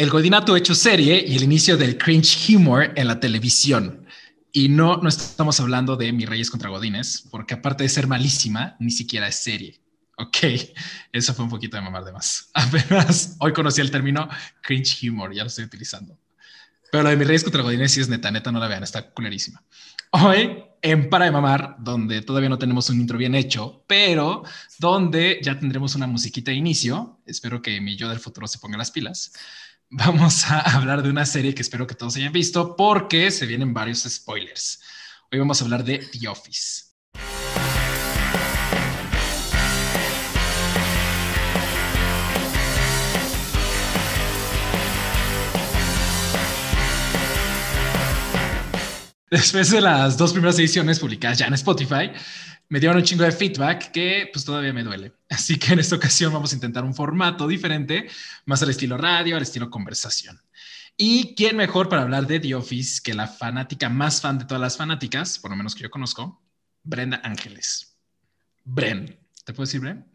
El Godinato hecho serie y el inicio del cringe humor en la televisión. Y no, no estamos hablando de Mi Reyes contra Godines, porque aparte de ser malísima, ni siquiera es serie. Ok, eso fue un poquito de mamar de más. Apenas hoy conocí el término cringe humor, ya lo estoy utilizando. Pero lo de Mi Reyes contra Godines sí es neta, neta, no la vean, está culerísima. Hoy en Para de Mamar, donde todavía no tenemos un intro bien hecho, pero donde ya tendremos una musiquita de inicio. Espero que mi yo del futuro se ponga las pilas vamos a hablar de una serie que espero que todos hayan visto porque se vienen varios spoilers. Hoy vamos a hablar de The Office. Después de las dos primeras ediciones publicadas ya en Spotify, me dieron un chingo de feedback que pues todavía me duele. Así que en esta ocasión vamos a intentar un formato diferente, más al estilo radio, al estilo conversación. ¿Y quién mejor para hablar de The Office que la fanática más fan de todas las fanáticas, por lo menos que yo conozco, Brenda Ángeles? Bren. ¿Te puedo decir Bren?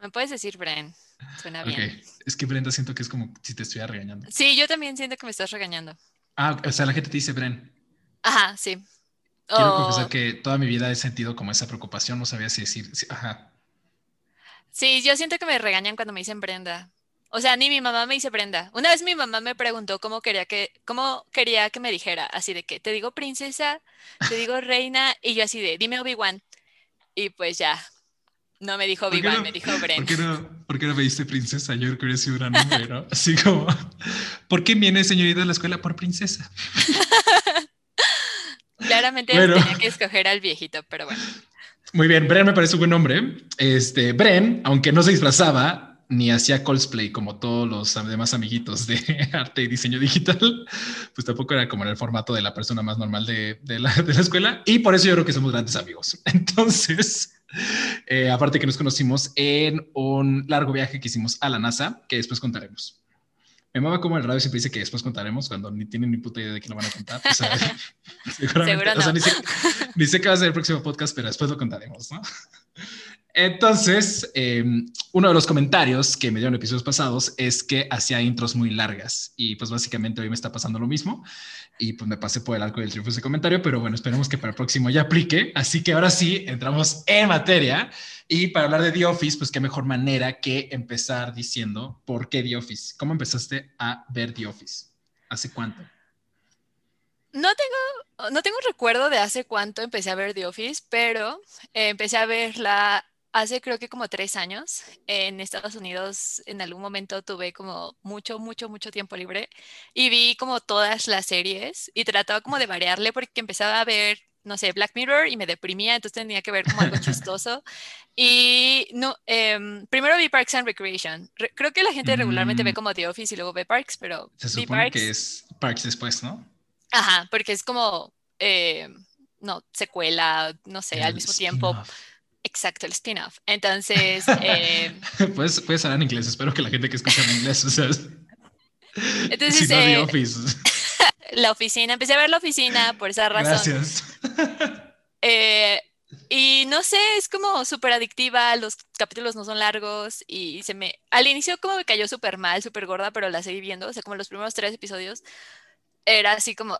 Me puedes decir Bren. Suena bien. Es que Brenda siento que es como si te estuviera regañando. Sí, yo también siento que me estás regañando. Ah, o sea, la gente te dice Bren. Ajá, sí. Quiero confesar que toda mi vida he sentido como esa preocupación, no sabía si decir, ajá. Sí, yo siento que me regañan cuando me dicen Brenda. O sea, ni mi mamá me dice Brenda. Una vez mi mamá me preguntó cómo quería que, cómo quería que me dijera, así de que te digo princesa, te digo reina, y yo así de, dime Obi-Wan. Y pues ya, no me dijo Obi-Wan, me dijo Brenda. ¿por qué, no, ¿Por qué no me diste princesa? Yo creo que hubiera sido una nombre, ¿no? Así como, ¿por qué viene señorita de la escuela por princesa? Claramente tenía que escoger al viejito, pero bueno. Muy bien, Bren me parece un buen nombre. Este, Bren, aunque no se disfrazaba ni hacía cosplay como todos los demás amiguitos de arte y diseño digital, pues tampoco era como en el formato de la persona más normal de, la, de la, escuela. Y por eso yo creo que somos grandes amigos. Entonces, eh, aparte que nos conocimos en un largo viaje que hicimos a la NASA, que después contaremos. Me mama como el radio siempre dice que después contaremos cuando ni tienen ni puta idea de qué lo van a contar. O sea, seguramente, o sea, ni, sé, ni, sé, qué va a ser el próximo podcast, pero después lo contaremos, ¿no? Entonces, em, uno de los comentarios que me dieron episodios pasados es que hacía intros muy largas y pues básicamente hoy me está pasando lo mismo y pues me pasé por el arco del triunfo ese comentario, pero bueno, esperemos que para el próximo ya aplique. Así que ahora sí, entramos en materia y para hablar de The Office, pues qué mejor manera que empezar diciendo por qué The Office. ¿Cómo empezaste a ver The Office? ¿Hace cuánto? No tengo, no tengo recuerdo de hace cuánto empecé a ver The Office, pero eh, empecé a verla hace creo que como tres años en Estados Unidos, en algún momento tuve como mucho, mucho, mucho tiempo libre y vi como todas las series y trataba como de variarle porque empezaba a ver, no sé, Black Mirror y me deprimía, entonces tenía que ver como algo chistoso. Y no, em, primero vi Parks and Recreation. creo que la gente regularmente ve mm. como The Office y luego ve Parks, pero... Se supone que es Parks después, ¿no? Ajá, porque es como... Eh, no, secuela, no sé, al mismo tiempo. Exacto, el spin-off. Entonces. Eh, puedes, puedes hablar en inglés, espero que la gente que escucha en inglés, o sea. Entonces. Si eh, Office. la oficina, empecé a ver la oficina por esa razón. Gracias. Eh, y no sé, es como súper adictiva, los capítulos no son largos y se me... Al inicio como me cayó súper mal, súper gorda, pero la seguí viendo, o sea, como los primeros tres episodios era así como...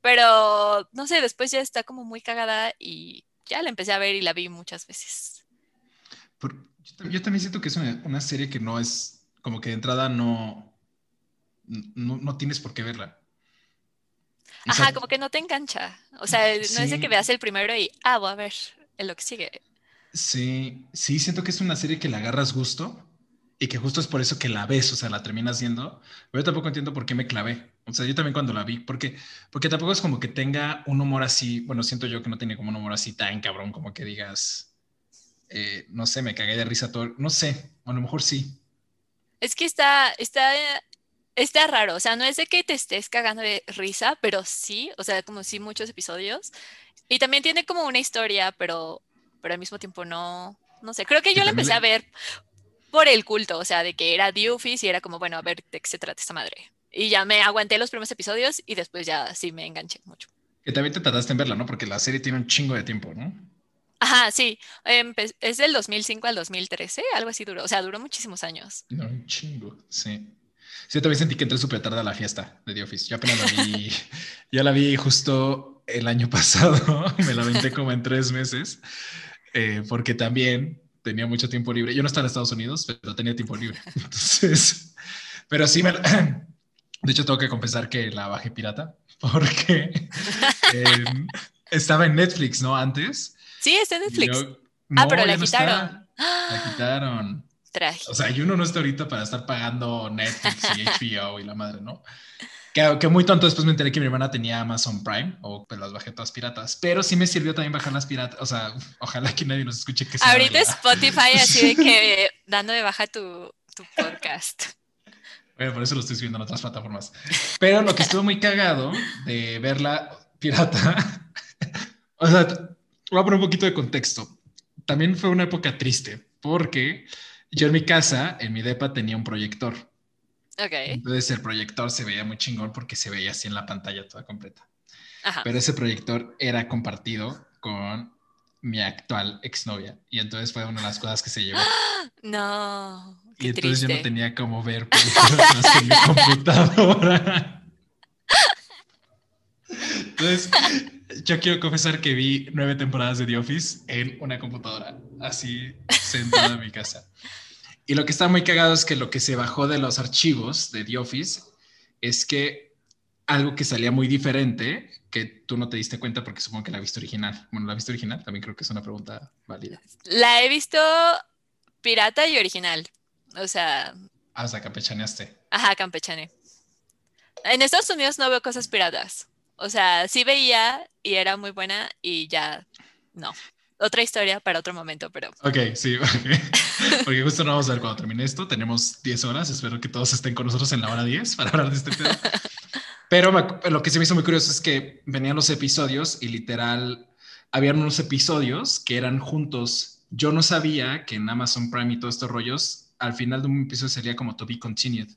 pero no sé, después ya está como muy cagada y ya la empecé a ver y la vi muchas veces. yo, también siento que es una, serie que no es, como que de entrada no, no, tienes por qué verla. Ajá, como que no te engancha. O sea, no es de que veas el primero y, ah, voy a ver en lo que sigue. Sí, sí, siento que es una serie que le agarras gusto y que justo es por eso que la ves, o sea, la terminas viendo. Pero yo tampoco entiendo por qué me clavé. O sea, yo también cuando la vi, porque, porque tampoco es como que tenga un humor así, bueno, siento yo que no tiene como un humor así tan cabrón como que digas, eh, no sé, me cagué de risa todo, no sé, a lo mejor sí. Es que está, está, está raro, o sea, no es de que te estés cagando de risa, pero sí, o sea, como sí muchos episodios. Y también tiene como una historia, pero, pero al mismo tiempo no, no sé, creo que yo la empecé a ver por el culto, o sea, de que era The Office y era como, bueno, a ver de qué se trata esta madre. Y ya me aguanté los primeros episodios y después ya sí me enganché mucho. Que también te tardaste en verla, ¿no? Porque la serie tiene un chingo de tiempo, ¿no? Ajá, sí. es del 2005 al 2013, algo así duró. O sea, duró muchísimos años. No, un chingo, sí. Sí, también sentí que entré súper tarde a la fiesta de The Office. Yo apenas la vi, yo la vi justo el año pasado, me la venté como en tres meses, eh, porque también tenía mucho tiempo libre. Yo no estaba en Estados Unidos, pero tenía tiempo libre. Entonces, pero sí me... De hecho, tengo que confesar que la bajé pirata porque em, estaba en Netflix, ¿no? Antes. Sí, está en Netflix. ah, pero la quitaron. La quitaron. O sea, y uno no está ahorita para estar pagando Netflix y HBO y la madre, ¿no? Que, que, muy tonto después me enteré que mi hermana tenía Amazon Prime o pues las bajé todas piratas, pero sí me sirvió también bajar las piratas, o sea, ojalá que nadie nos escuche que Ahorita Spotify así de que dando de baja tu, tu podcast. Bueno, por eso lo estoy subiendo en otras plataformas. Pero lo que estuvo muy cagado de verla pirata, o sea, voy a poner un poquito de contexto. También fue una época triste porque yo en mi casa, en mi depa, tenía un proyector. Ok. Entonces el proyector se veía muy chingón porque se veía así en la pantalla toda completa. Ajá. Pero ese proyector era compartido con mi actual exnovia. Y entonces fue una de las cosas que se llevó. No. y entonces yo no tenía como ver películas más que mi computadora. Entonces, yo quiero confesar que vi nueve temporadas de The Office en una computadora, así sentada en mi casa. Y lo que está muy cagado es que lo que se bajó de los archivos de The Office es que algo que salía muy diferente, que tú no te diste cuenta porque supongo que la viste original. Bueno, la viste original también creo que es una pregunta válida. La he visto pirata y original. O sea. Ah, o sea, campechaneaste. Ajá, campechane. En Estados Unidos no veo cosas piratas. O sea, sí veía y era muy buena y ya no. Otra historia para otro momento, pero. Ok, sí, porque justo no vamos a ver cuando termine esto. Tenemos 10 horas. Espero que todos estén con nosotros en la hora 10 para hablar de este tema. Pero lo que se me hizo muy curioso es que venían los episodios y literal habían unos episodios que eran juntos. Yo no sabía que en Amazon Prime y todos estos rollos, al final de un episodio sería como to be continued.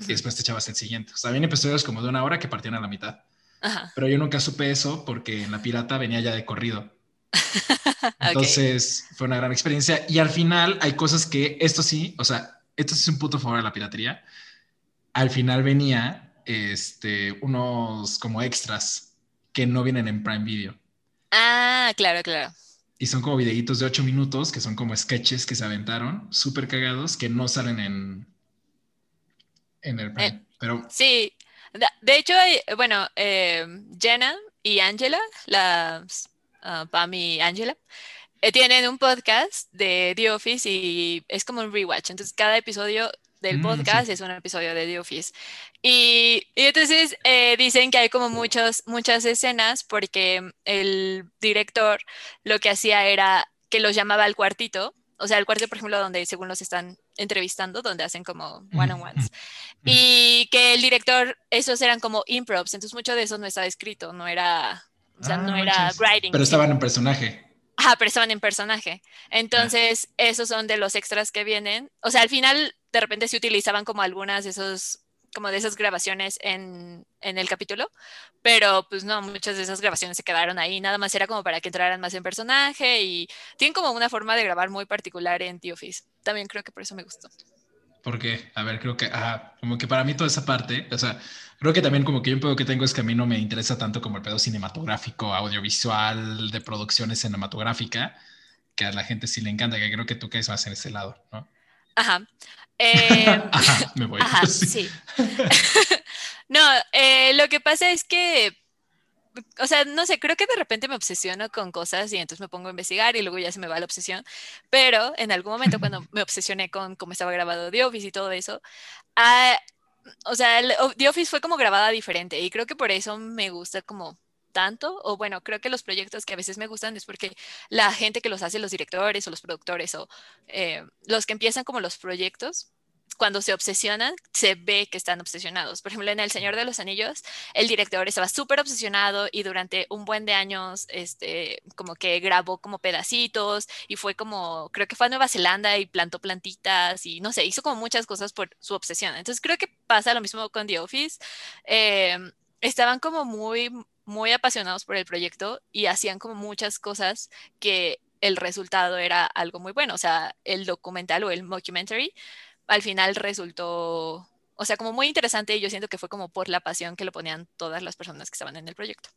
Y después te echabas el siguiente. O sea, habían episodios como de una hora que partían a la mitad. Pero yo nunca supe eso porque en la pirata venía ya de corrido. Entonces fue una gran experiencia. Y al final hay cosas que, esto sí, o sea, esto sí es un puto favor de la piratería. Al final venía este, unos como extras que no vienen en Prime Video. Ah, claro, claro. Y son como videitos de ocho minutos que son como sketches que se aventaron, súper cagados, que no salen en, en el Prime. Eh, Pero, sí, de hecho, bueno, eh, Jenna y Angela, las uh, Pam y Angela, eh, tienen un podcast de The Office y es como un rewatch. Entonces, cada episodio del mm, podcast es un episodio de The Office. Y, entonces eh, dicen que hay como muchos, muchas escenas porque el director lo que hacía era que los llamaba al cuartito o sea, el cuarto, por ejemplo, donde según los están entrevistando, donde hacen como one-on-ones. Y que el director, esos eran como improvs, entonces mucho de eso no estaba escrito, no era, o sea, no ah, era writing. Pero estaban en personaje. Ajá, pero estaban en personaje. Entonces, esos son de los extras que vienen. O sea, al final, de repente se utilizaban como algunas de esos como de esas grabaciones en, en, el capítulo, pero pues no, muchas de esas grabaciones se quedaron ahí, nada más era como para que entraran más en personaje y tienen como una forma de grabar muy particular en The Office. También creo que por eso me gustó. ¿Por qué? A ver, creo que, ah, como que para mí toda esa parte, o sea, creo que también como que un pedo que tengo es que a mí no me interesa tanto como el pedo cinematográfico, audiovisual, de producciones cinematográfica, que a la gente sí le encanta, que creo que tú caes más en ese lado, ¿no? Ajá. Eh, me voy. sí. no, eh, lo que pasa es que, o sea, no sé, creo que de repente me obsesiono con cosas y entonces me pongo a investigar y luego ya se me va la obsesión. Pero en algún momento cuando me obsesioné con cómo estaba grabado The Office y todo eso, ah, o sea, The Office fue como grabada diferente y creo que por eso me gusta como tanto, o bueno, creo que los proyectos que a veces me gustan es porque la gente que los hace, los directores o los productores o eh, los que empiezan como los proyectos, cuando se obsesionan, se ve que están obsesionados. Por ejemplo, en El Señor de los Anillos, el director estaba súper obsesionado y durante un buen de años, este, como que grabó como pedacitos y fue como, creo que fue a Nueva Zelanda y plantó plantitas y no sé, hizo como muchas cosas por su obsesión. Entonces creo que pasa lo mismo con The Office. Eh, estaban como muy muy apasionados por el proyecto y hacían como muchas cosas que el resultado era algo muy bueno. O sea, el documental o el documentary al final resultó o sea, como muy interesante y yo siento que fue como por la pasión que lo ponían todas las personas que estaban en el proyecto.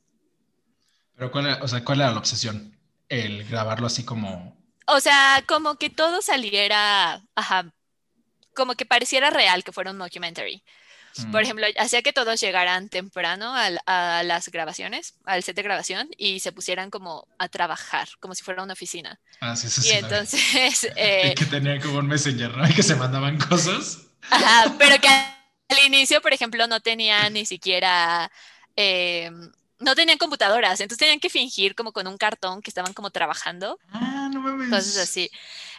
Pero ¿cuál era, o sea, ¿cuál era la obsesión? El grabarlo así como... O sea, como que todo saliera, ajá, como que pareciera real que fuera un documentary. Por mm. ejemplo, hacía que todos llegaran temprano a, las grabaciones, al set de grabación, y se pusieran como a trabajar, como si fuera una oficina. Ah, sí, sí, y entonces... Eh, y que tenían como un messenger, ¿no? Y que se mandaban cosas. Ajá, pero que al inicio, por ejemplo, no tenía ni siquiera... Eh, no tenían computadoras, entonces tenían que fingir como con un cartón que estaban como trabajando. Ah, no mames. Cosas así.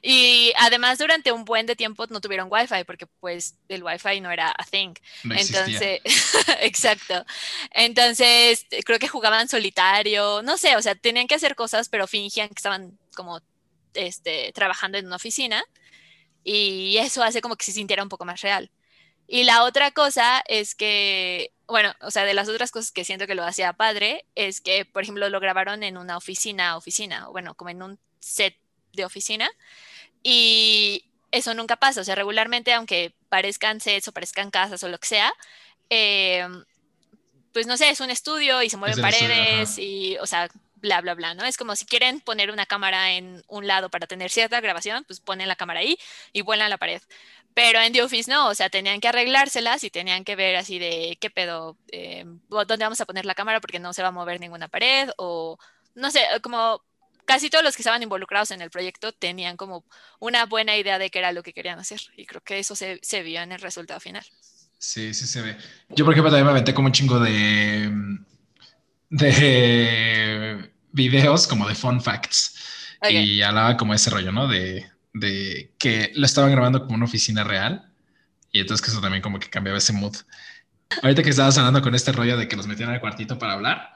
Y además durante un buen de tiempo no tuvieron wifi porque pues el wifi no era a thing. Entonces, exacto. Entonces, creo que jugaban solitario, no sé, o sea, tenían que hacer cosas, pero fingían que estaban como este, trabajando en una oficina y eso hace como que se sintiera un poco más real. Y la otra cosa es que, bueno, o sea, de las otras cosas que siento que lo hacía padre es que, por ejemplo, lo grabaron en una oficina, oficina, o bueno, como en un set de oficina. Y eso nunca pasa, o sea, regularmente, aunque parezcan sets o parezcan casas o lo que sea, eh, pues no sé, es un estudio y se mueven paredes y, o sea, bla, bla, bla, ¿no? Es como si quieren poner una cámara en un lado para tener cierta grabación, pues ponen la cámara ahí y vuelan la pared. Pero en The Office no, o sea, tenían que arreglárselas y tenían que ver así de qué pedo, eh, dónde vamos a poner la cámara porque no se va a mover ninguna pared o no sé, como casi todos los que estaban involucrados en el proyecto tenían como una buena idea de qué era lo que querían hacer y creo que eso se, se vio en el resultado final. Sí, sí se ve. Yo, por ejemplo, también me aventé como un chingo de, de videos como de fun facts y hablaba como ese rollo, ¿no? De, de que lo estaban grabando como una oficina real y entonces que eso también como que cambiaba ese mood. Ahorita que estabas hablando con este rollo de que los metían al cuartito para hablar,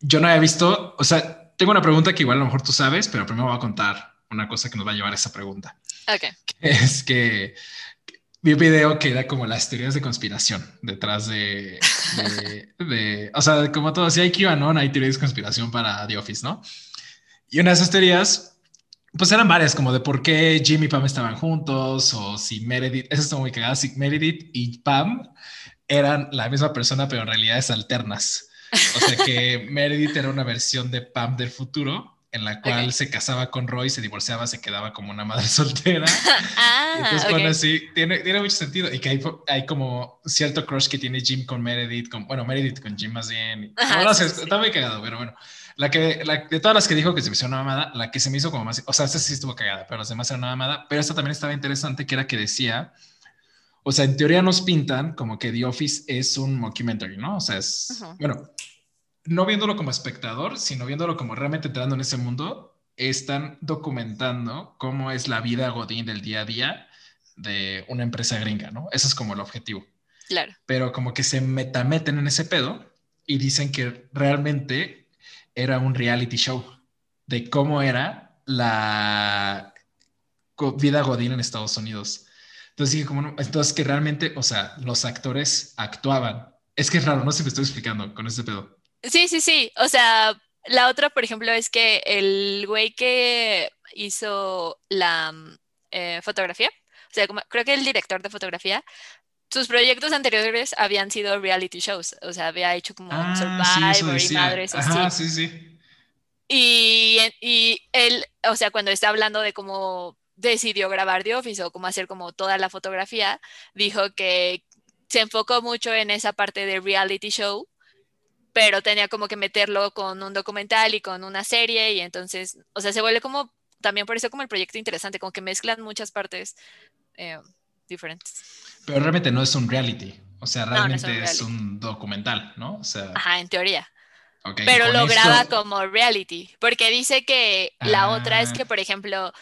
yo no había visto, o sea, tengo una pregunta que igual a lo mejor tú sabes, pero primero voy a contar una cosa que nos va a llevar a esa pregunta. Ok. es que vi video que era como las teorías de conspiración detrás de, de, o sea, como todo, si hay QAnon, hay teorías de conspiración para The Office, ¿no? Y una de esas teorías pues eran varias, como de por qué Jim y Pam estaban juntos, o si Meredith, eso está muy cagado, si Meredith y Pam eran la misma persona, pero en realidades alternas. O sea que Meredith era una versión de Pam del futuro, en la cual se casaba con Roy, se divorciaba, se quedaba como una madre soltera. ah, entonces, bueno, así, tiene, tiene mucho sentido. Y que hay, hay, como cierto crush que tiene Jim con Meredith, con, bueno, Meredith con Jim más bien. no, está muy cagado, pero bueno. La que, la, de todas las que dijo que se me hizo una mamada, la que se me hizo como más, o sea, esta sí estuvo cagada, pero las demás eran una mamada, pero esta también estaba interesante, que era que decía, o sea, en teoría nos pintan como que The Office es un mockumentary, ¿no? O sea, es, bueno, no viéndolo como espectador, sino viéndolo como realmente entrando en ese mundo, están documentando cómo es la vida godín del día a día de una empresa gringa, ¿no? Ese es como el objetivo. Claro. Pero como que se metameten en ese pedo y dicen que realmente era un reality show de cómo era la vida godín en Estados Unidos. Entonces dije, como entonces que realmente, o sea, los actores actuaban. Es que es raro, no sé si me estoy explicando con este pedo. Sí, sí, sí. O sea, la otra, por ejemplo, es que el güey que hizo la eh, fotografía, o sea, como, creo que el director de fotografía sus proyectos anteriores habían sido reality shows, o sea, había hecho como ah, Survivor y madres Ajá, sí, sí. Y, y él, o sea, cuando está hablando de cómo decidió grabar The Office o cómo hacer como toda la fotografía, dijo que se enfocó mucho en esa parte de reality show, pero tenía como que meterlo con un documental y con una serie y entonces, o sea, se vuelve como, también por eso como el proyecto interesante, como que mezclan muchas partes eh, diferentes. Pero realmente no es un reality. O sea, realmente es, un documental, ¿no? O sea... Ajá, en teoría. pero lo graba como reality. Porque dice que la otra es que, ah. por ejemplo,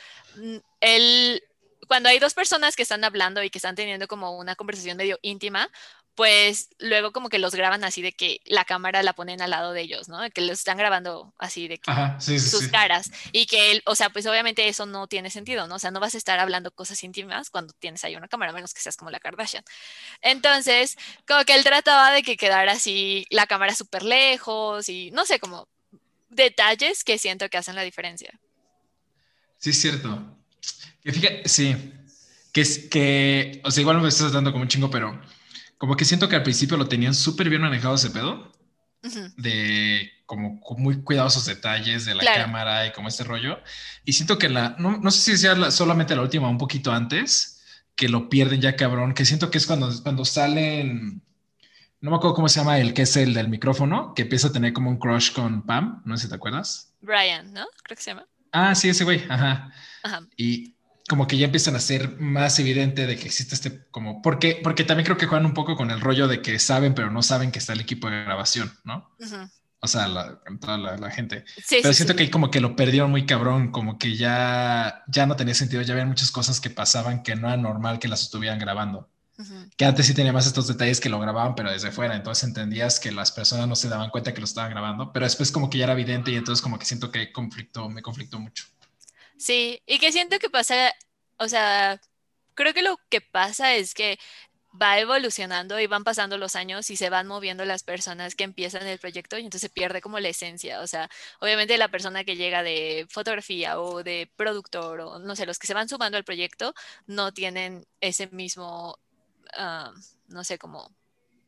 él, cuando hay dos personas que están hablando y que están teniendo como una conversación medio íntima, pues luego como que los graban así de que la cámara la ponen al lado de ellos, ¿no? Que los están grabando así de que sus caras y que, él, o sea, pues obviamente eso no tiene sentido, ¿no? O sea, no vas a estar hablando cosas íntimas cuando tienes ahí una cámara, a menos que seas como la Kardashian. Entonces, como que él trataba de que quedara así la cámara súper lejos y no sé, como detalles que siento que hacen la diferencia. Sí, es cierto. Que fíjate, sí, Que es que, o sea, igual me estás dando como un chingo, pero como que siento que al principio lo tenían súper bien manejado ese pedo. De como muy cuidadosos detalles de la cámara y como este rollo. Y siento que la, no, no sé si sea solamente la última, un poquito antes, que lo pierden ya cabrón, que siento que es cuando, cuando salen, no me acuerdo cómo se llama el que es el del micrófono, que empieza a tener como un crush con Pam, no sé si te acuerdas. Brian, ¿no? Creo que se llama. Ah, sí, ese güey, ajá. Ajá. Y como que ya empiezan a ser más evidente de que existe este como porque porque también creo que juegan un poco con el rollo de que saben pero no saben que está el equipo de grabación, ¿no? O sea, la, toda la, gente. pero siento que como que lo perdieron muy cabrón, como que ya ya no tenía sentido, ya había muchas cosas que pasaban que no era normal que las estuvieran grabando. Que antes sí tenía más estos detalles que lo grababan, pero desde fuera. Entonces entendías que las personas no se daban cuenta que lo estaban grabando, pero después como que ya era evidente y entonces como que siento que conflicto, me conflictó mucho. Sí, y que siento que pasa, o sea, creo que lo que pasa es que va evolucionando y van pasando los años y se van moviendo las personas que empiezan el proyecto y entonces se pierde como la esencia. O sea, obviamente la persona que llega de fotografía o de productor o no sé, los que se van sumando al proyecto no tienen ese mismo, ah, no sé, como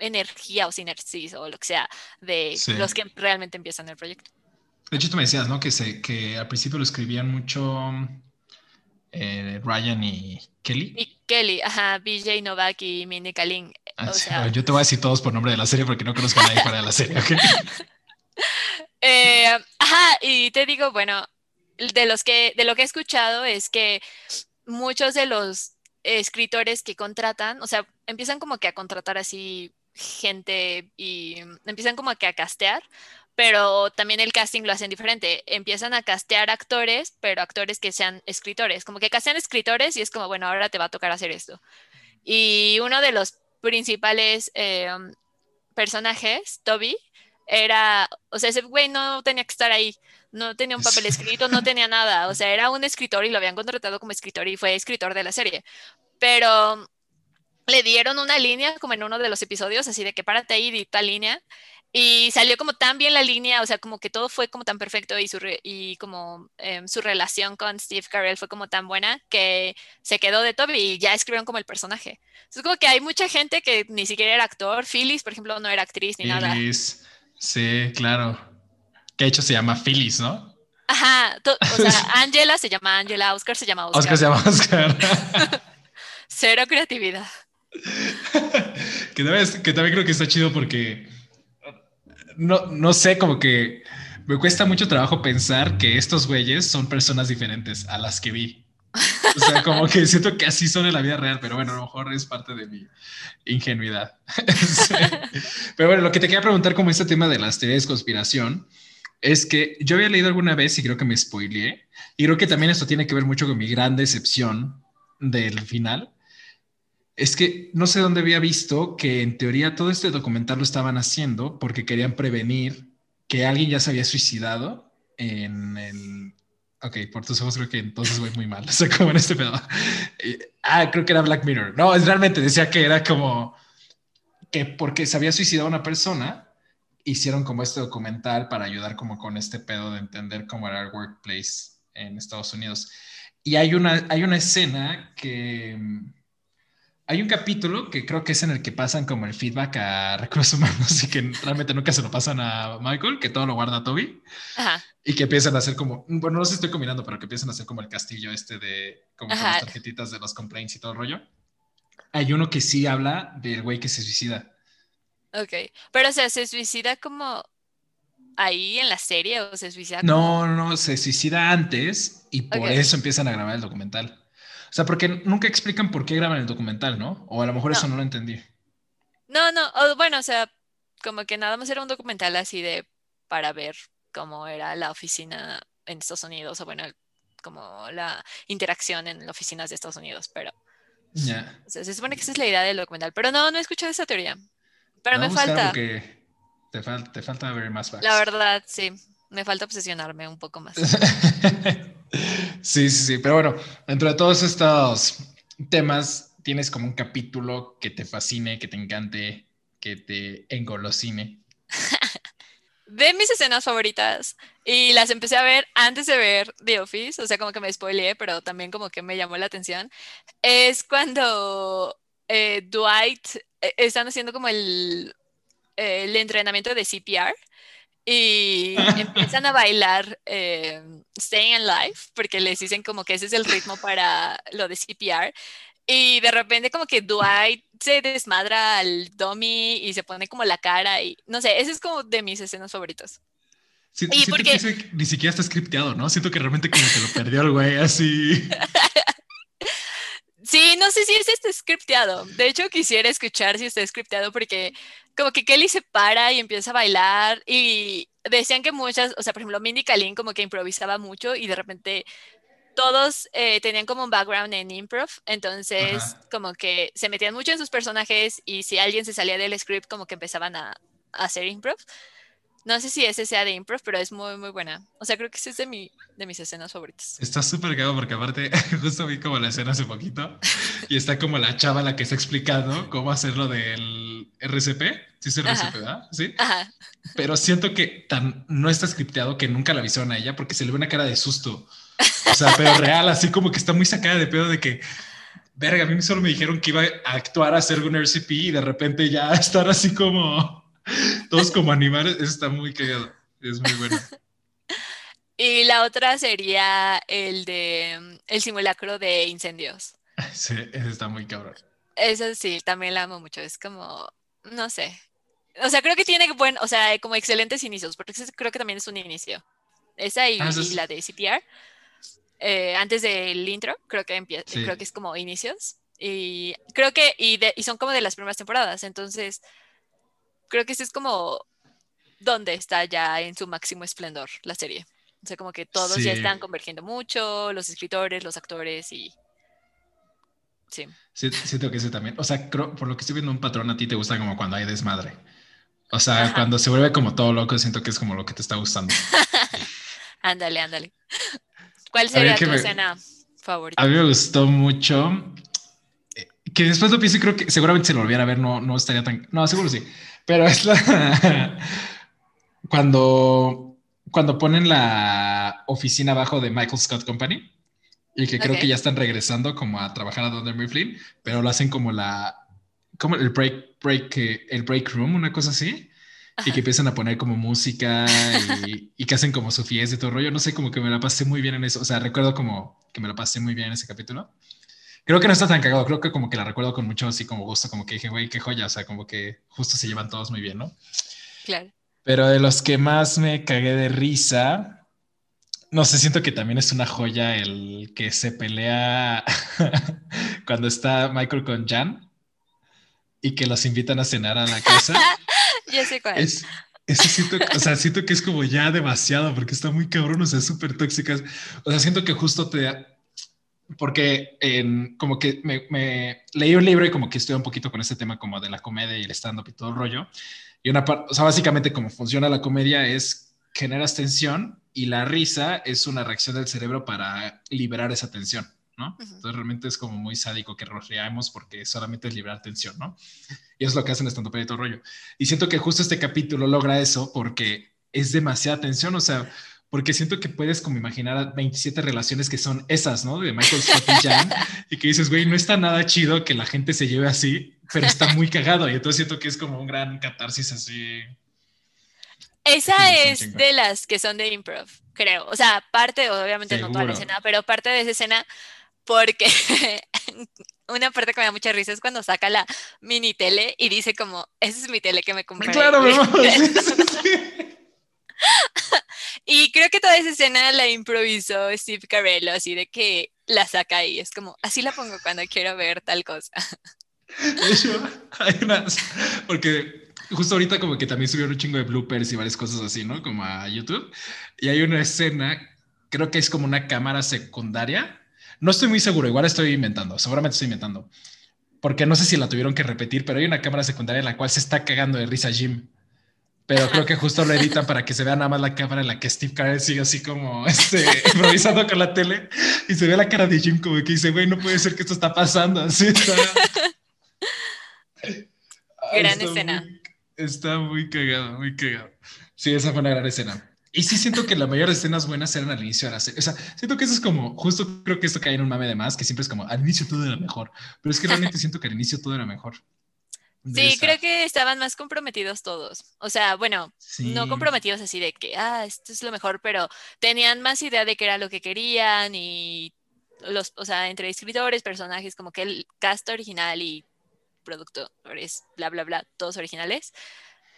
energía o sinergia o lo que sea de los que realmente empiezan el proyecto. De hecho, tú me decías, ¿no? Que, se, que al principio lo escribían mucho eh, Ryan y Kelly. Y Kelly, ajá, BJ Novak y Minnie Kaling. Ah, yo te voy a decir todos por nombre de la serie porque no conozco a nadie fuera de la serie, eh, ajá, y te digo, bueno, de los que, de lo que he escuchado es que muchos de los escritores que contratan, o sea, empiezan como que a contratar así gente y empiezan como que a castear pero también el casting lo hacen diferente. Empiezan a castear actores, pero actores que sean escritores. Como que castean escritores y es como, bueno, ahora te va a tocar hacer esto. Y uno de los principales eh, personajes, Toby, era, o sea, ese güey no tenía que estar ahí, no tenía un papel escrito, no tenía nada, o sea, era un escritor y lo habían contratado como escritor y fue escritor de la serie. Pero le dieron una línea como en uno de los episodios, así de que párate ahí, dicta línea, y salió como tan bien la línea, o sea, como que todo fue como tan perfecto y su, y como em, su relación con Steve Carell fue como tan buena que se quedó de Toby y ya escribieron como el personaje. Es como que hay mucha gente que ni siquiera era actor. Phyllis, por ejemplo, no era actriz ni nada. Phyllis, sí, claro. Que de hecho se llama Phyllis, ¿no? Ajá, o sea, Angela se llama Angela, Oscar se llama Oscar. Oscar se llama Oscar. Cero creatividad. que, que también creo que está chido porque no, no sé, como que me cuesta mucho trabajo pensar que estos güeyes son personas diferentes a las que vi. O sea, como que siento que así son en la vida real, pero bueno, a lo mejor es parte de mi ingenuidad. Pero bueno, lo que te quería preguntar como este tema de las teorías de conspiración es que yo había leído alguna vez y creo que me spoileé, y creo que también esto tiene que ver mucho con mi gran decepción del final, es que no sé dónde había visto que en teoría todo este documental lo estaban haciendo porque querían prevenir que alguien ya se había suicidado en el... Ok, por tus ojos creo que entonces voy muy mal. O sea, como en este pedo. ah, creo que era Black Mirror. No, es realmente decía que era como que porque se había suicidado una persona, hicieron como este documental para ayudar como con este pedo de entender cómo era el workplace en Estados Unidos. Y hay una, hay una escena que hay un capítulo que creo que es en el que pasan como el feedback a recursos humanos y que realmente nunca se lo pasan a Michael, que todo lo guarda Toby. Y que empiezan a hacer como, bueno, no sé si estoy combinando, pero que empiezan a hacer como el castillo este de, como las tarjetitas de los complaints y todo el rollo. Hay uno que sí habla del güey que se suicida. Ok, pero o sea, ¿se suicida como ahí en la serie o se suicida? No, no, se suicida antes y por eso empiezan a grabar el documental. O sea, porque nunca explican por qué graban el documental, ¿no? O a lo mejor eso no lo entendí. No, no, bueno, o sea, como que nada más era un documental así de para ver cómo era la oficina en Estados Unidos, o bueno, como la interacción en las oficinas de Estados Unidos, pero... Ya. O sea, se supone que esa es la idea del documental, pero no, no he escuchado esa teoría. Pero me falta... Te, te falta ver más facts. La verdad, sí. Me falta obsesionarme un poco más. sí, sí, sí. Pero bueno, dentro de todos estos temas, tienes como un capítulo que te fascine, que te encante, que te engolosine. de mis escenas favoritas y las empecé a ver antes de ver The Office, o sea, como que me spoileé, pero también como que me llamó la atención, es cuando eh, Dwight eh, están haciendo como el, el entrenamiento de CPR y empiezan a bailar eh, Staying Alive porque les dicen como que ese es el ritmo para lo de CPR y de repente como que Dwight se desmadra al dummy y se pone como la cara y no sé, ese es como de mis escenas favoritas. Sí, y porque... que ni siquiera está scripteado, ¿no? Siento que realmente como que lo perdió el güey así. Sí, no sé si es este scripteado. De hecho, quisiera escuchar si está scripteado porque como que Kelly se para y empieza a bailar y decían que muchas, o sea, por ejemplo, Mindy Kaling como que improvisaba mucho y de repente todos eh, tenían como un background en improv, entonces como que se metían mucho en sus personajes y si alguien se salía del script como que empezaban a, a hacer improv. No sé si ese sea de improv, pero es muy, muy buena. O sea, creo que ese es de, mi, de mis escenas favoritas. Está súper cagado porque aparte, justo vi como la escena hace poquito y está como la chava la que está explicando cómo hacerlo del RCP. Sí es RCP, ¿verdad? Sí. Ajá. Pero siento que tan, no está scripteado que nunca la avisaron a ella porque se le ve una cara de susto. O sea, pero real, así como que está muy sacada de pedo de que verga, a mí solo me dijeron que iba a actuar a hacer un RCP y de repente ya estar así como todos como animales, está muy cagado. Es muy bueno. Y la otra sería el de el simulacro de incendios. Sí, ese está muy cabrón. Eso sí, también la amo mucho. Es como, no sé. O sea, creo que tiene buen, o sea, como excelentes inicios, porque creo que también es un inicio. Esa y, ah, la de CPR. Eh, antes del intro, creo que empieza, creo que es como inicios. Y creo que, y, y son como de las primeras temporadas. Entonces, creo que ese es como donde está ya en su máximo esplendor la serie. O sea, como que todos ya están convergiendo mucho, los escritores, los actores y... Sí. Siento que ese también. O sea, por lo que estoy viendo un patrón, a ti te gusta como cuando hay desmadre. O sea, cuando se vuelve como todo loco, siento que es como lo que te está gustando. ándale, ándale. ¿Cuál sería tu escena favorita? A mí me gustó mucho. Eh, que después lo pienso y creo que seguramente si lo volviera a ver no, no estaría tan... No, seguro sí. Pero es la... cuando, cuando ponen la oficina abajo de Michael Scott Company y que creo que ya están regresando como a trabajar a Dunder Mifflin, pero lo hacen como la... como el break, break, el break room, una cosa así. Y que empiezan a poner como música y, y, que hacen como su fiesta y todo rollo. No sé, como que me la pasé muy bien en eso. O sea, recuerdo como que me la pasé muy bien en ese capítulo creo que no está tan cagado, creo que como que la recuerdo con mucho así como gusto, como que dije, güey, qué joya, o sea, como que justo se llevan todos muy bien, ¿no? Claro. Pero de los que más me cagué de risa, no sé, siento que también es una joya el que se pelea cuando está Michael con Jan y que los invitan a cenar a la casa. ya sé cuál. Es, eso siento, o sea, siento que es como ya demasiado porque está muy cabrón, o sea, súper tóxicas. O sea, siento que justo te, porque como que me, leí un libro y como que estuve un poquito con ese tema como de la comedia y el stand-up y todo el rollo. Y una parte, o sea, básicamente cómo funciona la comedia es generas tensión y la risa es una reacción del cerebro para liberar esa tensión, ¿no? Entonces realmente es como muy sádico que nos reamos porque solamente es liberar tensión, ¿no? Y es lo que hacen stand-up y todo el rollo. Y siento que justo este capítulo logra eso porque es demasiada tensión, o sea, porque siento que puedes como imaginar 27 relaciones que son esas, ¿no? De Michael Scott y Jan, y que dices, güey, no está nada chido que la gente se lleve así, pero está muy cagado, y entonces siento que es como un gran catarsis así. Esa es de las que son de improv, creo. O sea, parte, obviamente no toda la escena, pero parte de esa escena, porque una parte que me da mucha risa es cuando saca la mini tele y dice como, esa es mi tele que me compré. Claro, y creo que toda esa escena la improvisó Steve Carell, así de que la saca ahí. Es como, así la pongo cuando quiero ver tal cosa. De hecho, hay unas, porque justo ahorita como que también subieron un chingo de bloopers y varias cosas así, ¿no? Como a YouTube. Y hay una escena, creo que es como una cámara secundaria. No estoy muy seguro, igual estoy inventando, seguramente estoy inventando. Porque no sé si la tuvieron que repetir, pero hay una cámara secundaria en la cual se está cagando de risa Jim pero creo que justo lo editan para que se vea nada más la cámara en la que Steve Carell sigue así como este, improvisando con la tele y se ve la cara de Jim como que dice, güey, no puede ser que esto está pasando. Así está. Gran escena. Está muy cagado, muy cagado. Sí, esa fue una gran escena. Y sí siento que la mayoría de escenas buenas eran al inicio de la serie. O sea, siento que eso es como, justo creo que esto cae en un mame de más, que siempre es como, al inicio todo era mejor. Pero es que realmente siento que al inicio todo era mejor. Sí, creo que estaban más comprometidos todos. O sea, bueno, no comprometidos así de que, ah, esto es lo mejor, pero tenían más idea de qué era lo que querían y los, o sea, entre escritores, personajes, como que el cast original y productores, bla, bla, bla, todos originales.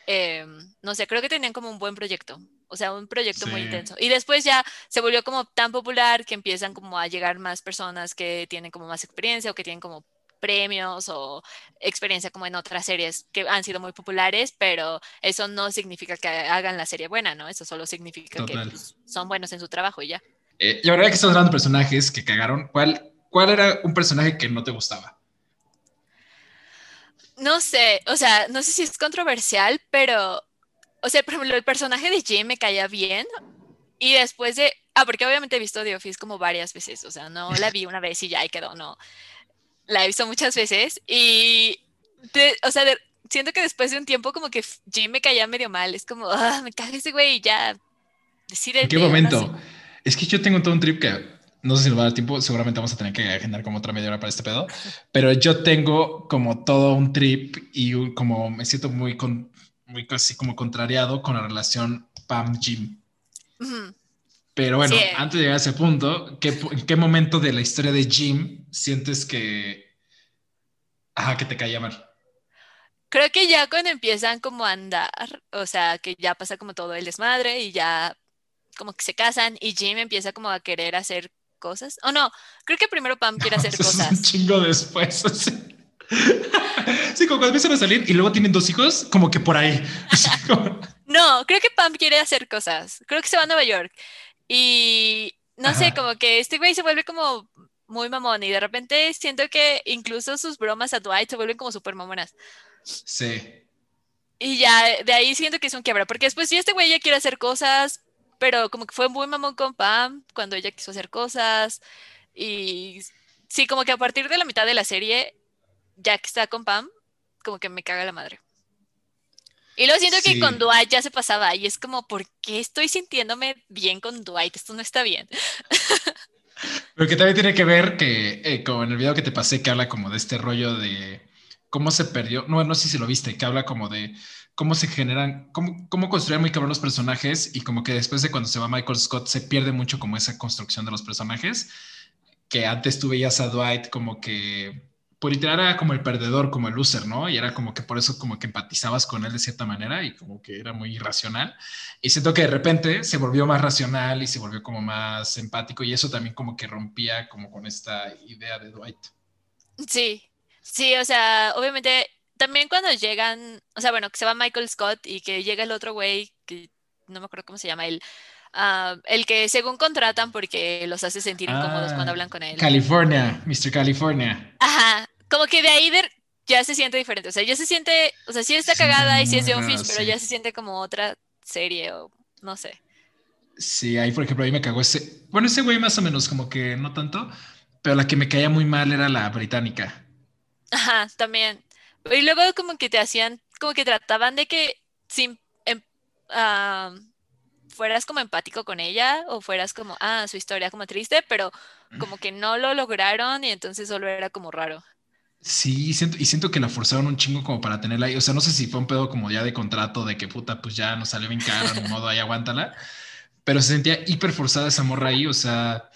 Em, no sé, creo que tenían como un buen proyecto, o sea, un proyecto muy intenso. Y después ya se volvió como tan popular que empiezan como a llegar más personas que tienen como más experiencia o que tienen como premios o experiencia como en otras series que han sido muy populares, pero eso no significa que hagan la serie buena, ¿no? Eso solo significa que pues, son buenos en su trabajo y ya. Eh, y ahora que estás hablando de personajes que cagaron, ¿cuál, ¿cuál era un personaje que no te gustaba? No sé, o sea, no sé si es controversial, pero, o sea, por ejemplo, el personaje de Jim me caía bien y después de, ah, porque obviamente he visto The Office como varias veces, o sea, no la vi una vez y ya y quedó, no la he visto muchas veces y, o sea, siento que después de un tiempo como que Jim me caía medio mal, es como, ah, me caga ese güey y ya, decide. ¿En qué momento? Es que yo tengo todo un trip que no sé si nos va a dar tiempo, seguramente vamos a tener que agendar como otra media hora para este pedo, pero yo tengo como todo un trip y como me siento muy, con, muy casi como contrariado con la relación Pam-Jim. Pero bueno, antes de llegar a ese punto, ¿qué, ¿en qué momento de la historia de Jim sientes que, ajá, que te caía mal? Creo que ya cuando empiezan como a andar, o sea, que ya pasa como todo el desmadre y ya como que se casan y Jim empieza como a querer hacer cosas. O no, creo que primero Pam quiere hacer cosas. un chingo después. Sí. como cuando empiezan a salir y luego tienen dos hijos, como que por ahí. No, creo que Pam quiere hacer cosas. Creo que se va a Nueva York y no sé, como que este güey se vuelve como muy mamón y de repente siento que incluso sus bromas a Dwight se vuelven como súper mamonas. Sí. Y ya de ahí siento que es un quiebra, porque después sí este güey ya quiere hacer cosas, pero como que fue muy mamón con Pam cuando ella quiso hacer cosas. Y sí, como que a partir de la mitad de la serie, ya que está con Pam, como que me caga la madre. Y luego siento que con Dwight ya se pasaba y es como, ¿por qué estoy sintiéndome bien con Dwight? Esto no está bien. Pero que también tiene que ver que, eh, como en el video que te pasé, que habla como de este rollo de cómo se perdió, no, no sé si lo viste, que habla como de cómo se generan, cómo, cómo construir muy cabrón los personajes y como que después de cuando se va Michael Scott se pierde mucho como esa construcción de los personajes, que antes tú veías a Dwight como que por literal era como el perdedor, como el loser, ¿no? Y era como que por eso como que empatizabas con él de cierta manera y como que era muy irracional. Y siento que de repente se volvió más racional y se volvió como más empático y eso también como que rompía como con esta idea de Dwight. Sí, sí, o sea, obviamente también cuando llegan, o sea, bueno, que se va Michael Scott y que llega el otro güey, que no me acuerdo cómo se llama, él. Ah, el que según contratan porque los hace sentir incómodos cuando ah, hablan con él. California, Mr. California. Ajá, como que de ahí ya se siente diferente. O sea, ya se siente, o sea, sí está cagada y sí es de Office, pero ya se siente como otra serie o no sé. Sí, ahí por ejemplo, ahí me cagó ese, bueno, ese güey más o menos como que no tanto, pero la que me caía muy mal era la británica. Ajá, también. Y luego como que te hacían, como que trataban de que sin... Em, fueras como empático con ella o fueras como, ah, su historia como triste, pero como que no lo lograron y entonces solo era como raro. Sí, siento, y siento que la forzaron un chingo como para tenerla ahí. O sea, no sé si fue un pedo como ya de contrato de que puta, pues ya nos salió bien caro, de modo ahí aguántala. Pero se sentía hiper forzada esa morra ahí. O sea,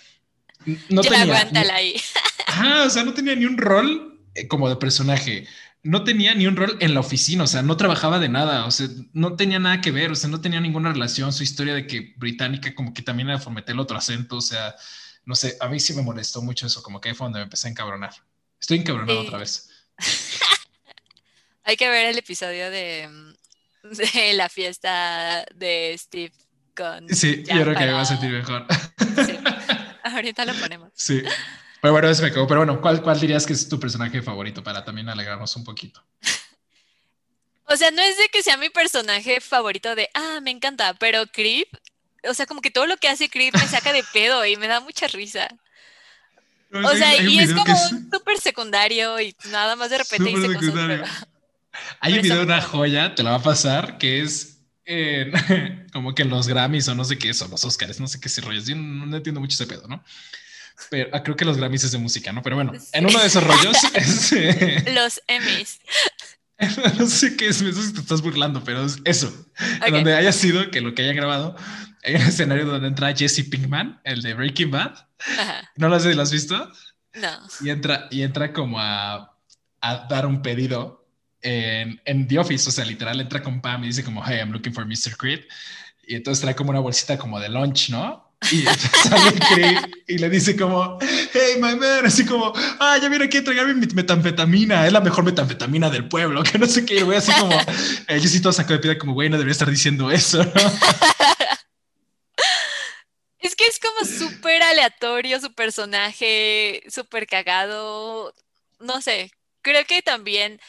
no ya tenía. Aguántala ahí. Ah, o sea, no tenía ni un rol eh, como de personaje no tenía ni un rol en la oficina, o sea, no trabajaba de nada, o sea, no tenía nada que ver, o sea, no tenía ninguna relación, su historia de que británica como que también era fometer el otro acento, o sea, no sé, a mí sí me molestó mucho eso, como que ahí fue donde me empecé a encabronar. Estoy encabronado otra vez. Hay que ver el episodio de, de la fiesta de Steve con... Sí, yo creo que me va a sentir mejor. Sí. Ahorita lo ponemos. Sí. Pero bueno, eso me quedó. Pero bueno, ¿cuál, ¿cuál dirías que es tu personaje favorito para también alegrarnos un poquito? O sea, no es de que sea mi personaje favorito de, ah, me encanta, pero Creep, o sea, como que todo lo que hace Creep me saca de pedo y me da mucha risa. O sea, y es como un súper secundario y nada más de repente dice cosas. Hay un video de una joya, te la va a pasar, que es como que los Grammys o no sé qué son, los Oscars, no sé qué se rollos. Yo no, entiendo mucho ese pedo, ¿no? Pero ah, creo que los Grammys es de música, ¿no? Pero bueno, en uno de esos rollos es, los Emmys. no sé qué es, eso te estás burlando, pero es eso. Donde haya sido que lo que haya grabado, hay un escenario donde entra Jesse Pinkman, el de Breaking Bad. ¿No lo has, lo has visto? No. Y entra, y entra como a, a dar un pedido en, en, The Office, o sea, literal entra con Pam y dice como, hey, I'm looking for Mr. Creed. Y entonces trae como una bolsita como de lunch, ¿no? Y sale y le dice como, hey, my man, así como, ah, ya viene aquí a entregarme mi metanfetamina, es la mejor metanfetamina del pueblo, que no sé qué, voy así como, eh, yo sí todo sacó de pida como, güey, no debería estar diciendo eso. Es que es como súper aleatorio su personaje, súper cagado, no sé, creo que también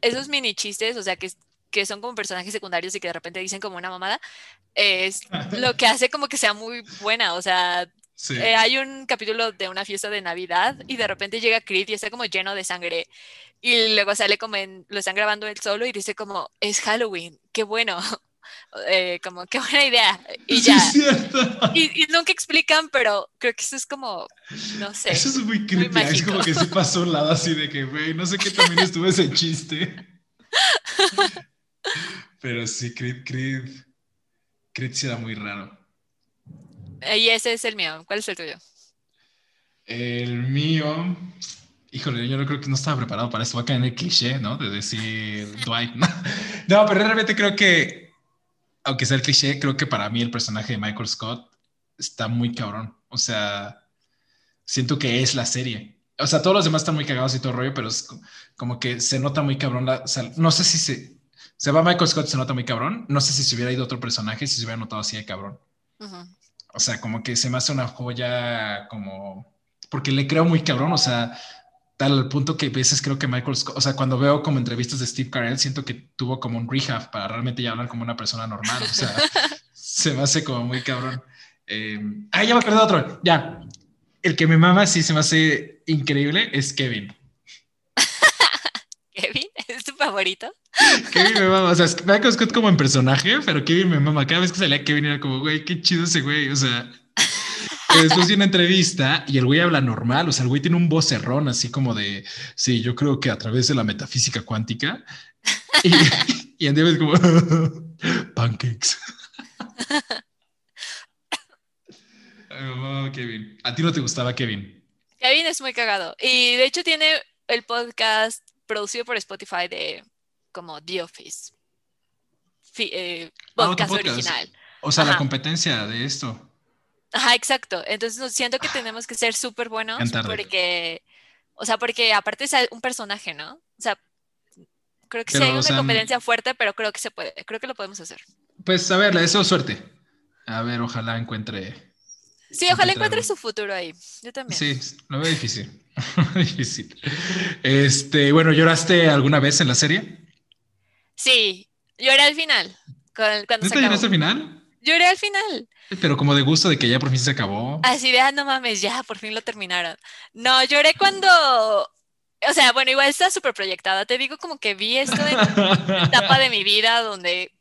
esos mini chistes, o sea, que, que son como personajes secundarios y que de repente dicen como una mamada, es lo que hace como que sea muy buena, o sea, eh, hay un capítulo de una fiesta de Navidad y de repente llega Creed y está como lleno de sangre y luego sale como en, lo están grabando él solo y dice como, es Halloween, qué bueno. Eh, como qué buena idea y ya. y, nunca explican pero creo que eso es como no sé eso es muy creepy es como que se pasó un lado así de que güey no sé qué también estuvo ese chiste pero sí Creed Creed Creed sí era muy raro y ese es el mío ¿cuál es el tuyo? el mío Híjole, yo no creo que no estaba preparado para esto. Va a caer en el cliché, ¿no? De decir Dwight. ¿no? pero realmente creo que aunque sea el cliché, creo que para mí el personaje de Michael Scott está muy cabrón. O sea, siento que es la serie. O sea, todos los demás están muy cagados y todo el rollo, pero es como que se nota muy cabrón. La, no sé si se, se va Michael Scott, se nota muy cabrón. No sé si se hubiera ido otro personaje, si se hubiera notado así de cabrón. O sea, como que se me hace una joya como... Porque le creo muy cabrón, o sea, tal al punto que a veces creo que Michael Scott, o sea, cuando veo como entrevistas de Steve Carell, siento que tuvo como un rehab para realmente ya hablar como una persona normal, o sea, se me hace como muy cabrón. Eh, ah, ya me acordé de otro, ya. El que me mama, sí se me hace increíble, es. ¿Kevin? ¿Es tu favorito? Kevin me mama, o sea, Michael Scott como en personaje, pero Kevin me mama. Cada vez que salía Kevin era como, güey, qué chido ese güey, o sea, después de una entrevista y el güey habla normal, o sea, el güey tiene un vocerrón así como de, sí, yo creo que a través de la metafísica cuántica y, y en es como pancakes. oh, Kevin, ¿a ti no te gustaba Kevin? Kevin es muy cagado y de hecho tiene el podcast producido por Spotify de como The Office. Eh, ah, podcast, original. O sea, la competencia de esto. Ajá, exacto. Entonces siento que tenemos que ser súper buenos porque, o sea, porque aparte es un personaje, ¿no? O sea, creo que sí hay una competencia fuerte, pero creo que se puede, creo que lo podemos hacer. Pues a ver, le deseo suerte. A ver, ojalá encuentre. Sí, ojalá encuentre su futuro ahí. Yo también. Sí, lo veo difícil. difícil. Este, bueno, ¿lloraste alguna vez en la serie? Sí, lloré al final. Cuando ¿No te lloraste al final? Lloré al final. Pero como de gusto de que ya por fin se acabó. Así de, ah, no mames, ya, por fin lo terminaron. No, lloré cuando, o sea, bueno, igual está súper proyectada. Te digo como que vi esto en una etapa de mi vida donde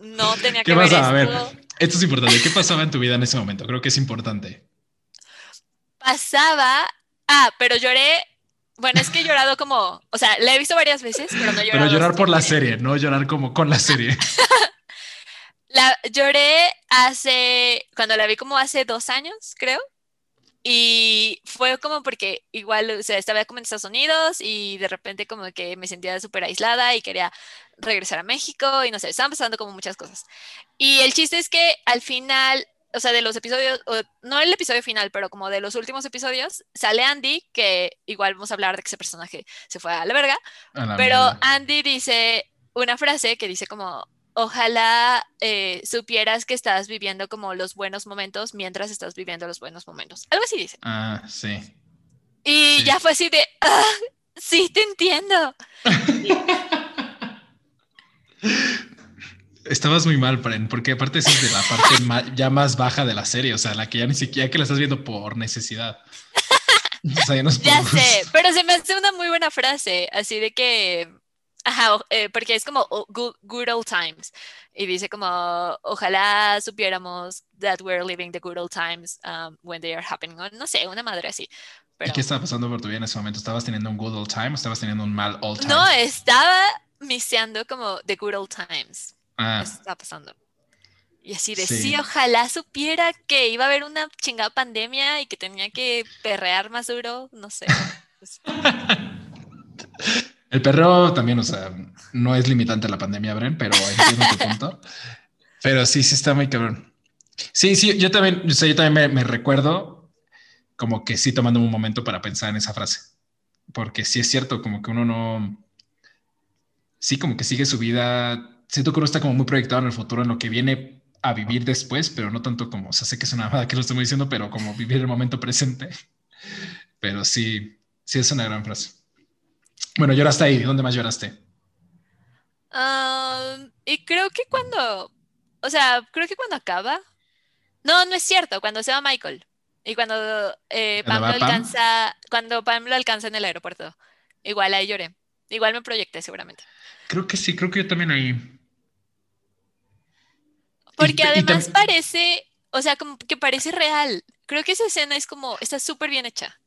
no tenía que ¿Qué ver esto. A ver, esto es importante. ¿Qué pasaba en tu vida en ese momento? Creo que es importante. Pasaba, ah, pero lloré bueno, es que he llorado como, o sea, la he visto varias veces, pero no he llorado. Pero llorar por la serie, no llorar como con la serie. La lloré hace, cuando la vi como hace dos años, creo. Y fue como porque igual, o sea, estaba como en Estados Unidos y de repente como que me sentía súper aislada y quería regresar a México y no sé, estaban pasando como muchas cosas. Y el chiste es que al final, o sea, de los episodios, no el episodio final, pero como de los últimos episodios, sale Andy, que igual vamos a hablar de que ese personaje se fue a la verga, pero Andy dice una frase que dice como, ojalá eh, supieras que estás viviendo como los buenos momentos mientras estás viviendo los buenos momentos. Algo así dice. Ah, sí. Y ya fue así de, ah, sí, te entiendo. Estabas muy mal, Pren, porque aparte es de la parte ya más baja de la serie, o sea, la que ya ni siquiera que la estás viendo por necesidad. ya, ya sé, pero se me hace una muy buena frase, así de que Ajá, eh, porque es como good, old times. Y dice como, ojalá supiéramos that we're living the good old times um, when they are happening. No sé, una madre así. ¿Y qué estaba pasando por tu vida en ese momento? ¿Estabas teniendo un good old time o estabas teniendo un mal old time? No, estaba miseando como the good old times. Ah. Eso estaba pasando. Y así de, sí. ojalá supiera que iba a haber una chingada pandemia y que tenía que perrear más duro, no sé. El perro también, o sea, no es limitante a la pandemia, Bren, pero entiendo tu punto. Pero sí, sí está muy cabrón. Sí, sí, yo también, o sea, yo también me, recuerdo como que sí tomando un momento para pensar en esa frase. Porque sí es cierto, como que uno no... Sí, como que sigue su vida. Siento que uno está como muy proyectado en el futuro, en lo que viene a vivir después, pero no tanto como, o sea, sé que es una nada que lo estoy diciendo, pero como vivir el momento presente. Pero sí, sí es una gran frase. Bueno, lloraste ahí. ¿Dónde más lloraste? y creo que cuando, o sea, creo que cuando acaba. No, no es cierto, cuando se va Michael. Y cuando eh, Pam lo alcanza, cuando Pam lo alcanza en el aeropuerto. Igual ahí lloré. Igual me proyecté seguramente. Creo que sí, creo que yo también ahí. Porque además parece, o sea, como que parece real. Creo que esa escena es como, está súper bien hecha.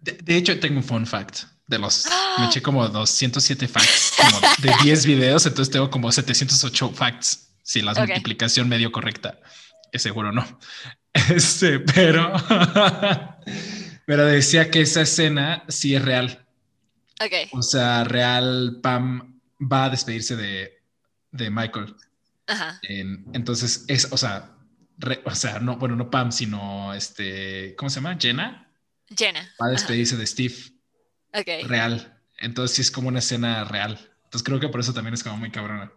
De, hecho, tengo un fun fact de los. Me eché como 207 facts como de 10 videos, entonces tengo como 708 facts. Si la multiplicación medio correcta, es seguro no. Este, pero. pero decía que esa escena sí es real. Ok. O sea, real, Pam va a despedirse de, de Michael. Ajá. entonces, es, o sea, o sea, no, bueno, no Pam, sino este, ¿cómo se llama? Jenna Jenna. Va a despedirse de Steve. Real. Entonces sí es como una escena real. Entonces creo que por eso también es como muy cabrona.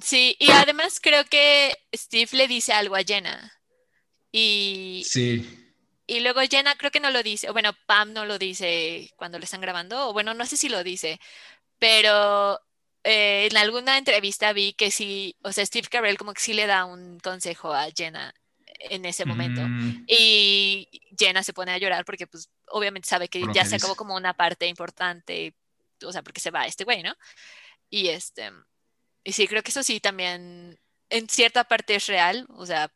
Sí, y además creo que Steve le dice algo a Jenna. Y. Sí. Y luego Jenna creo que no lo dice, o bueno, Pam no lo dice cuando le están grabando, o bueno, no sé si lo dice, pero eh, en alguna entrevista vi que sí, o sea, Steve Carell como que sí le da un consejo a Jenna en ese momento. Mm. Y Jenna se pone a llorar porque pues obviamente sabe que ya se acabó como una parte importante, o sea, porque se va este güey, ¿no? Y este, y sí, creo que eso sí también en cierta parte es real, o sea...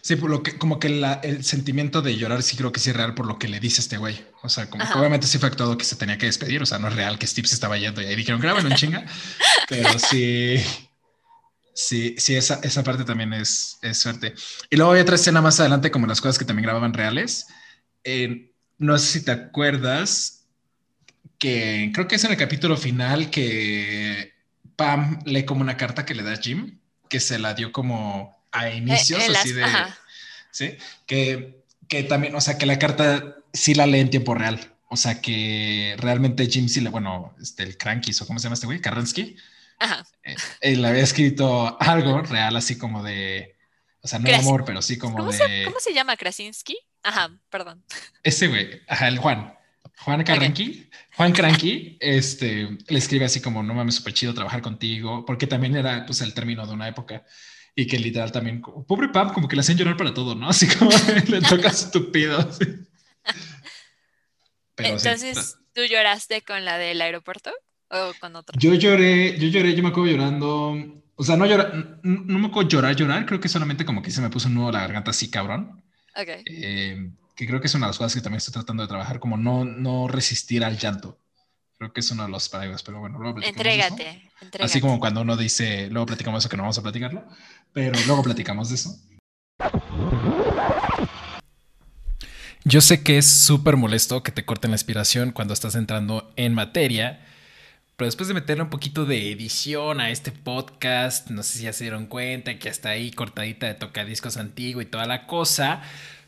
Sí, por lo que, como que el sentimiento de llorar sí creo que sí es real por lo que le dice este güey. O sea, como que obviamente sí fue actuado que se tenía que despedir. O sea, no es real que Steve se estaba yendo y ahí dijeron, grábalo en chinga. Pero sí, Sí, sí, esa, esa parte también es, es, suerte. Y luego hay otra escena más adelante, como las cosas que también grababan reales. Eh, no sé si te acuerdas que creo que es en el capítulo final que Pam lee como una carta que le da Jim, que se la dio como a eh, inicios, así de. Sí, que, que también, o sea, que la carta sí la lee en tiempo real. O sea, que realmente Jim sí le, bueno, este, el Cranky, o cómo se llama este güey, Karransky Ajá. Eh, él había escrito algo real, así como de, o sea, no de amor, pero sí como ¿Cómo de. Se, ¿Cómo se llama Krasinski? Ajá, perdón. Ese güey, ajá, el Juan. Juan Carranqui, Juan Cranky, este, le escribe así como, no mames, súper chido trabajar contigo, porque también era, pues, el término de una época y que literal también, pobre Pam, como que le hacen llorar para todo, ¿no? Así como le toca estúpido. Entonces, ¿tú lloraste con la del aeropuerto? ¿O con otro? Yo lloré, yo lloré, yo me acuerdo llorando. O sea, no llorar, no me acuerdo llorar, llorar. Creo que solamente como que se me puso un nudo la garganta así, cabrón. Ok. Eh, que creo que es una de las cosas que también estoy tratando de trabajar, como no, no resistir al llanto. Creo que es uno de los paradigmas, pero bueno, luego platicamos entrégate, entrégate. Así como cuando uno dice, luego platicamos eso, que no vamos a platicarlo, pero luego platicamos de eso. Yo sé que es súper molesto que te corten la inspiración cuando estás entrando en materia, pero después de meterle un poquito de edición a este podcast, no sé si ya se dieron cuenta que hasta ahí cortadita de tocadiscos antiguo y toda la cosa,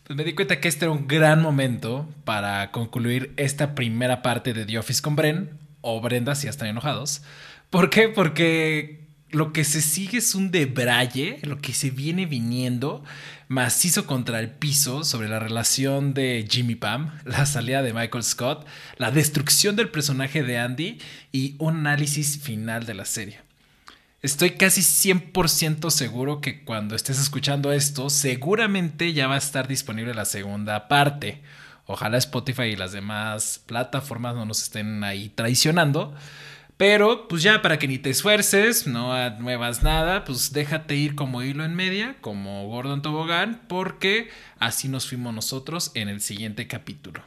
pues me di cuenta que este era un gran momento para concluir esta primera parte de The Office con Bren, o Brenda si ya están enojados. ¿Por qué? Porque lo que se sigue es un debraye, lo que se viene viniendo macizo contra el piso sobre la relación de Jimmy Pam, la salida de Michael Scott, la destrucción del personaje de Andy y un análisis final de la serie. Estoy casi 100% seguro que cuando estés escuchando esto, seguramente ya va a estar disponible la segunda parte. Ojalá Spotify y las demás plataformas no nos estén ahí traicionando. Pero pues ya para que ni te esfuerces, no muevas nada, pues déjate ir como hilo en media, como Gordon Tobogán, porque así nos fuimos nosotros en el siguiente capítulo.